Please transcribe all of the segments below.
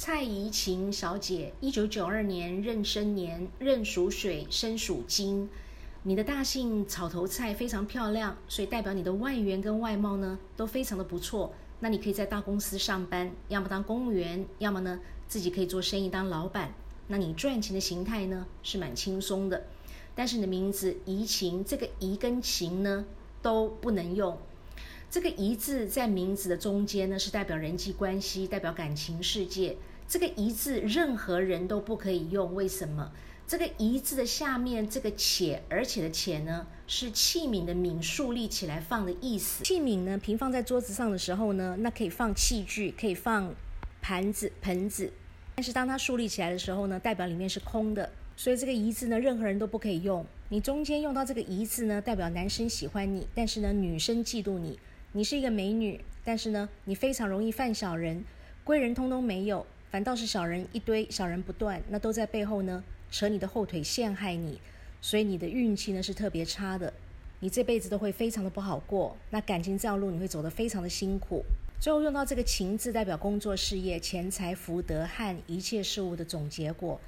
蔡怡晴小姐，一九九二年壬申年，壬属水，申属金。你的大姓草头菜非常漂亮，所以代表你的外缘跟外貌呢都非常的不错。那你可以在大公司上班，要么当公务员，要么呢自己可以做生意当老板。那你赚钱的形态呢是蛮轻松的。但是你的名字怡晴，这个怡跟晴呢都不能用。这个“一”字在名字的中间呢，是代表人际关系，代表感情世界。这个“一”字任何人都不可以用，为什么？这个“一”字的下面这个“且”，而且的“且”呢，是器皿的“皿”竖立起来放的意思。器皿呢，平放在桌子上的时候呢，那可以放器具，可以放盘子、盆子。但是当它竖立起来的时候呢，代表里面是空的。所以这个“一”字呢，任何人都不可以用。你中间用到这个“一”字呢，代表男生喜欢你，但是呢，女生嫉妒你。你是一个美女，但是呢，你非常容易犯小人，贵人通通没有，反倒是小人一堆，小人不断，那都在背后呢扯你的后腿，陷害你，所以你的运气呢是特别差的，你这辈子都会非常的不好过，那感情这条路你会走得非常的辛苦。最后用到这个情字，代表工作、事业、钱财、福德和一切事物的总结果。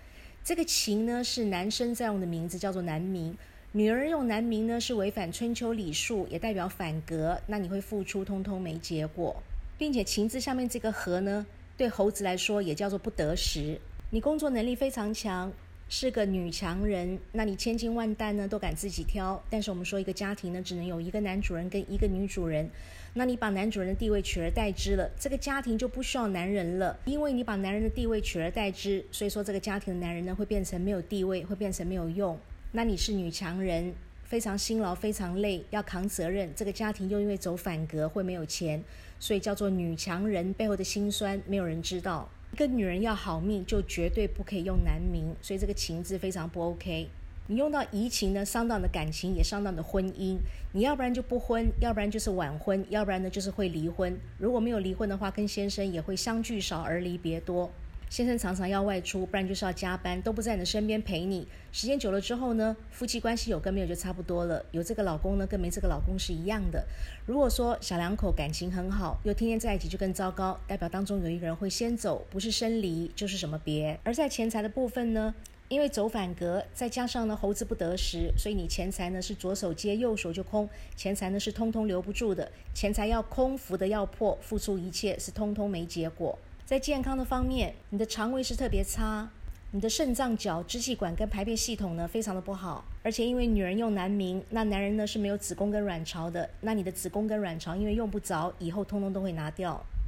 这个情呢是男生在用的名字，叫做男名。女儿用男名呢，是违反春秋礼数，也代表反格。那你会付出，通通没结果，并且情字下面这个和呢，对猴子来说也叫做不得时。你工作能力非常强，是个女强人。那你千金万担呢，都敢自己挑。但是我们说一个家庭呢，只能有一个男主人跟一个女主人。那你把男主人的地位取而代之了，这个家庭就不需要男人了。因为你把男人的地位取而代之，所以说这个家庭的男人呢，会变成没有地位，会变成没有用。那你是女强人，非常辛劳，非常累，要扛责任。这个家庭又因为走反格，会没有钱，所以叫做女强人。背后的辛酸，没有人知道。一个女人要好命，就绝对不可以用男名，所以这个情字非常不 OK。你用到移情呢，伤到你的感情，也伤到你的婚姻。你要不然就不婚，要不然就是晚婚，要不然呢就是会离婚。如果没有离婚的话，跟先生也会相聚少而离别多。先生常常要外出，不然就是要加班，都不在你的身边陪你。时间久了之后呢，夫妻关系有跟没有就差不多了。有这个老公呢，跟没这个老公是一样的。如果说小两口感情很好，又天天在一起，就更糟糕，代表当中有一个人会先走，不是生离就是什么别。而在钱财的部分呢，因为走反格，再加上呢猴子不得食，所以你钱财呢是左手接右手就空，钱财呢是通通留不住的。钱财要空，福的要破，付出一切是通通没结果。在健康的方面，你的肠胃是特别差，你的肾脏、脚、支气管跟排便系统呢非常的不好，而且因为女人用男名，那男人呢是没有子宫跟卵巢的，那你的子宫跟卵巢因为用不着，以后通通都会拿掉。